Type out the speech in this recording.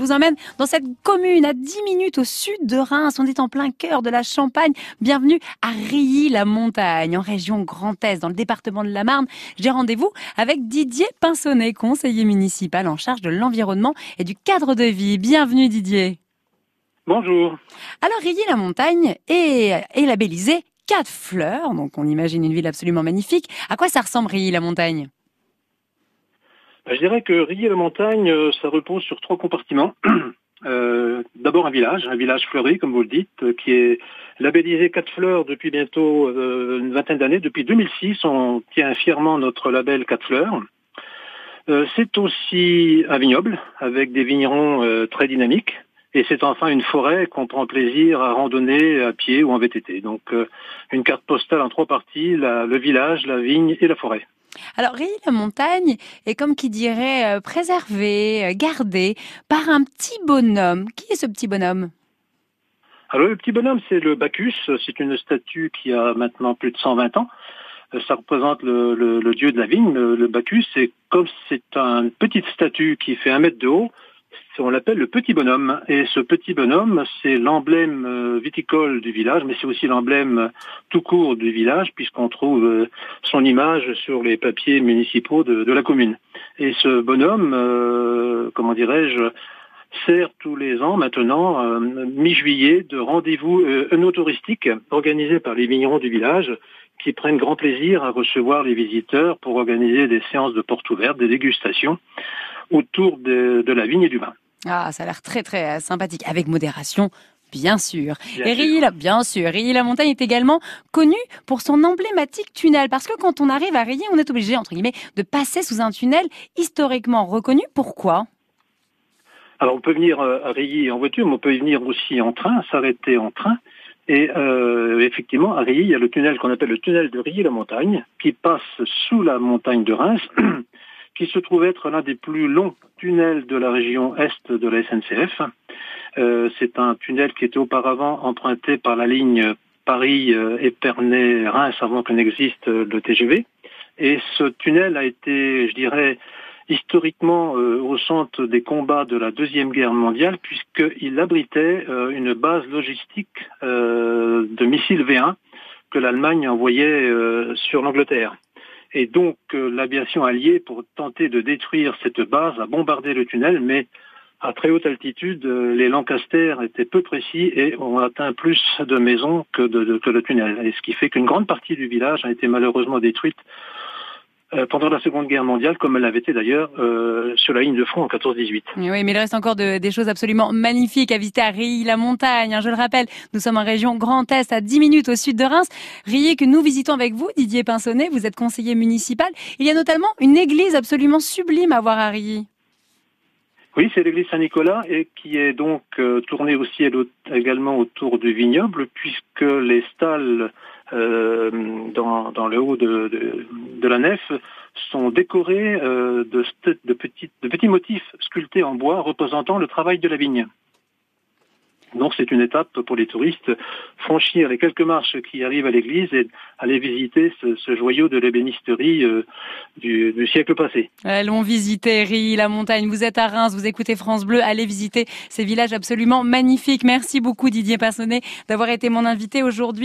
vous emmène dans cette commune à 10 minutes au sud de Reims. On est en plein cœur de la Champagne. Bienvenue à Rilly-la-Montagne, en région Grand Est, dans le département de la Marne. J'ai rendez-vous avec Didier Pinsonnet, conseiller municipal en charge de l'environnement et du cadre de vie. Bienvenue Didier. Bonjour. Alors Rilly-la-Montagne est, est labellisée quatre fleurs, donc on imagine une ville absolument magnifique. À quoi ça ressemble Rilly-la-Montagne? Je dirais que Rilly-la-Montagne, euh, ça repose sur trois compartiments. Euh, D'abord un village, un village fleuri, comme vous le dites, euh, qui est labellisé quatre fleurs depuis bientôt euh, une vingtaine d'années. Depuis 2006, on tient fièrement notre label quatre fleurs. Euh, c'est aussi un vignoble avec des vignerons euh, très dynamiques. Et c'est enfin une forêt qu'on prend plaisir à randonner à pied ou en VTT. Donc euh, une carte postale en trois parties, la, le village, la vigne et la forêt. Alors Rilly la montagne est comme qui dirait euh, préservée, euh, gardée par un petit bonhomme. Qui est ce petit bonhomme? Alors le petit bonhomme, c'est le Bacchus. C'est une statue qui a maintenant plus de 120 ans. Euh, Ça représente le, dieu de la vigne, le, Bacchus. Et comme c'est une petite statue qui fait un mètre de haut, on l'appelle le petit bonhomme. Et ce petit bonhomme, c'est l'emblème euh, viticole du village, mais c'est aussi l'emblème euh, tout court du village, puisqu'on trouve euh, son image sur les papiers municipaux de, la commune. Et ce bonhomme, euh, comment dirais-je, sert tous les ans maintenant, mi-juillet, de rendez-vous euh, œnotouristique organisé par les vignerons du village qui prennent grand plaisir à recevoir les visiteurs pour organiser des séances de portes ouvertes, des dégustations autour de, de la vigne et du vin. Ah, ça a l'air très très euh, sympathique, avec modération. Bien sûr. Bien et. Rilly, bien sûr, Rilly la montagne est également connue pour son emblématique tunnel, parce que quand on arrive à Rilly, on est obligé entre guillemets de passer sous un tunnel historiquement reconnu. Pourquoi? Alors on peut venir euh, à Rilly en voiture, mais on peut y venir aussi en train, s'arrêter en train. Et euh, effectivement, à Rilly, il y a le tunnel qu'on appelle le tunnel de Rilly-la-Montagne, qui passe sous la montagne de Reims, qui se trouve être l'un des plus longs tunnels de la région est de la SNCF. Euh, C'est un tunnel qui était auparavant emprunté par la ligne Paris-Épernay-Reims avant que n'existe le TGV. Et ce tunnel a été, je dirais, historiquement euh, au centre des combats de la Deuxième Guerre mondiale, puisqu'il abritait euh, une base logistique euh, de missiles V1 que l'Allemagne envoyait sur l'Angleterre. Et donc euh, l'aviation alliée, pour tenter de détruire cette base, a bombardé le tunnel, mais à très haute altitude, euh, les Lancaster étaient peu précis et ont atteint plus de maisons que, de, de- que le tunnel. Et ce qui fait qu'une grande partie du village a été malheureusement détruite pendant la Seconde Guerre mondiale, comme elle l'avait été d'ailleurs euh, sur la ligne de front en 14-18. Oui, mais il reste encore de- des choses absolument magnifiques à visiter à Rilly la montagne. hein, je le rappelle, nous sommes en région Grand Est, à 10 minutes au sud de Reims. Rilly que nous visitons avec vous, Didier Pinsonnet. Vous êtes conseiller municipal. Il y a notamment une église absolument sublime à voir à Rilly. Oui, c'est l'église Saint-Nicolas et qui est donc euh, tournée aussi également autour du vignoble, puisque les stalles euh, dans, le haut de, la nef sont décorées euh, de, petits motifs sculptés en bois représentant le travail de la vigne. Donc c'est une étape pour les touristes, franchir les quelques marches qui arrivent à l'église et aller visiter ce, joyau de l'ébénisterie euh, du, du siècle passé. Allons visiter Rilly la montagne. Vous êtes à Reims, vous écoutez France Bleu. Allez visiter ces villages absolument magnifiques. Merci beaucoup Didier Pinsonnet d'avoir été mon invité aujourd'hui.